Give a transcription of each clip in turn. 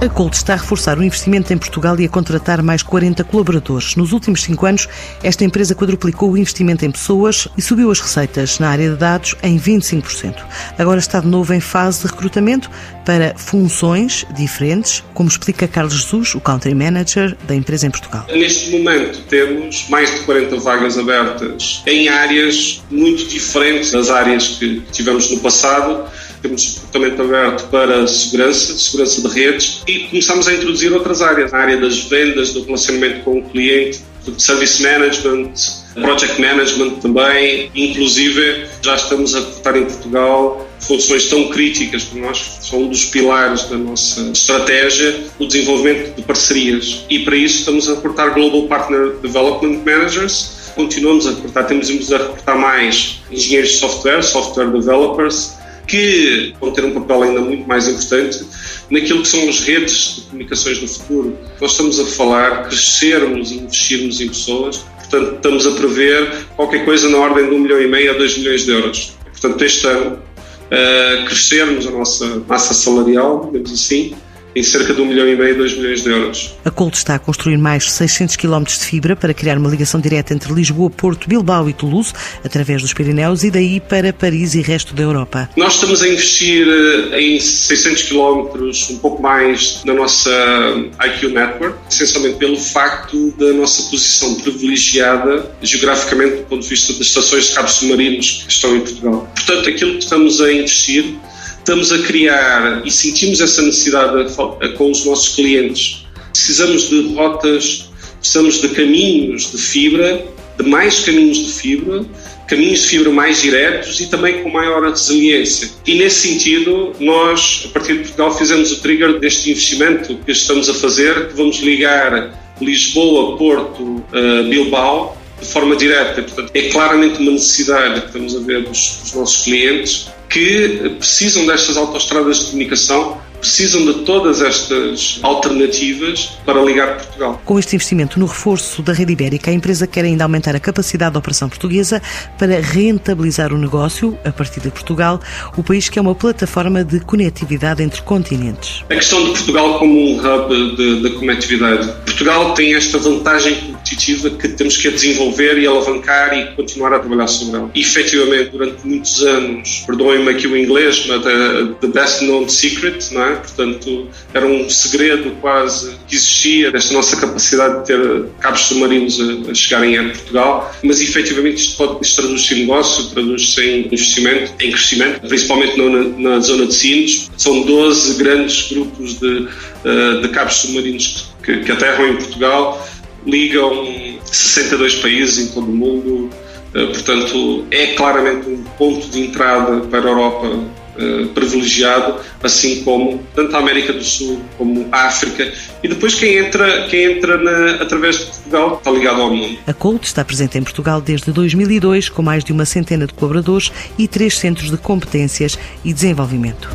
A Colt está a reforçar o investimento em Portugal e a contratar mais 40 colaboradores. Nos últimos cinco anos, esta empresa quadruplicou o investimento em pessoas e subiu as receitas na área de dados em 25%. Agora está de novo em fase de recrutamento para funções diferentes, como explica Carlos Jesus, o Country Manager da empresa em Portugal. Neste momento temos mais de 40 vagas abertas em áreas muito diferentes das áreas que tivemos no passado temos departamento aberto para segurança, segurança de redes e começamos a introduzir outras áreas, a área das vendas, do relacionamento com o cliente, service management, project management também, inclusive já estamos a cortar em Portugal funções tão críticas para nós, são um dos pilares da nossa estratégia, o desenvolvimento de parcerias. E para isso estamos a cortar Global Partner Development Managers, continuamos a recrutar, temos a recrutar mais engenheiros de software, software developers, que vão ter um papel ainda muito mais importante naquilo que são as redes de comunicações do futuro. Nós estamos a falar crescermos e investirmos em pessoas, portanto, estamos a prever qualquer coisa na ordem de um milhão e meio a dois milhões de euros. Portanto, este ano, uh, crescermos a nossa massa salarial, digamos assim, em cerca de 1 milhão e meio, 2 milhões de euros. A Colt está a construir mais 600 km de fibra para criar uma ligação direta entre Lisboa, Porto, Bilbao e Toulouse, através dos Pirineus e daí para Paris e resto da Europa. Nós estamos a investir eh, em 600 km, um pouco mais, na nossa IQ Network, essencialmente pelo facto da nossa posição privilegiada geograficamente do ponto de vista das estações de cabos submarinos que estão em Portugal. Portanto, aquilo que estamos a investir estamos a criar e sentimos essa necessidade com os nossos clientes. Precisamos de rotas, precisamos de caminhos de fibra, de mais caminhos de fibra, caminhos de fibra mais diretos e também com maior resiliência. E nesse sentido, nós, a partir de Portugal, fizemos o trigger deste investimento que estamos a fazer, que vamos ligar Lisboa, Porto, uh, Bilbao, de forma direta. Portanto, é claramente uma necessidade que estamos a ver dos, dos nossos clientes que precisam destas autoestradas de comunicação precisam de todas estas alternativas para ligar Portugal. Com este investimento no reforço da rede ibérica, a empresa quer ainda aumentar a capacidade da operação portuguesa para rentabilizar o negócio a partir de Portugal, o país que é uma plataforma de conectividade entre continentes. A questão de Portugal como um hub de conectividade. Portugal tem esta vantagem competitiva que temos que desenvolver e alavancar e continuar a trabalhar sobre ela. E, efetivamente, durante muitos anos, perdoem-me aqui o inglês, mas the, the best known secret, não é? Portanto, era um segredo quase que existia desta nossa capacidade de ter cabos submarinos a, a chegarem a Portugal, mas efetivamente isto pode isto traduz-se em negócio, traduz-se em investimento, em crescimento, principalmente na, na, zona de Sines. São 12 grandes grupos de, eh, de cabos submarinos que, que aterram em Portugal, ligam 62 países em todo o mundo. Eh, portanto, é claramente um ponto de entrada para a Europa eh, privilegiado, assim como tanto a América do Sul como a África. E depois quem entra, quem entra na, através de Portugal está ligado ao mundo. A Colt está presente em Portugal desde 2002, com mais de uma centena de colaboradores e três centros de competências e desenvolvimento.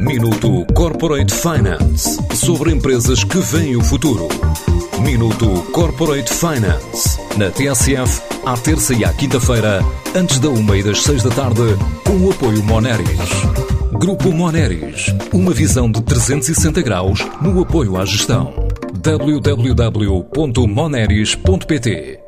Minuto Corporate Finance sobre empresas que veem o futuro. Minuto Corporate Finance na TSF à terça e à quinta-feira, antes da uma e das seis da tarde, com o apoio Moneris. Grupo Moneris, uma visão de 360 graus no apoio à gestão. www.moneris.pt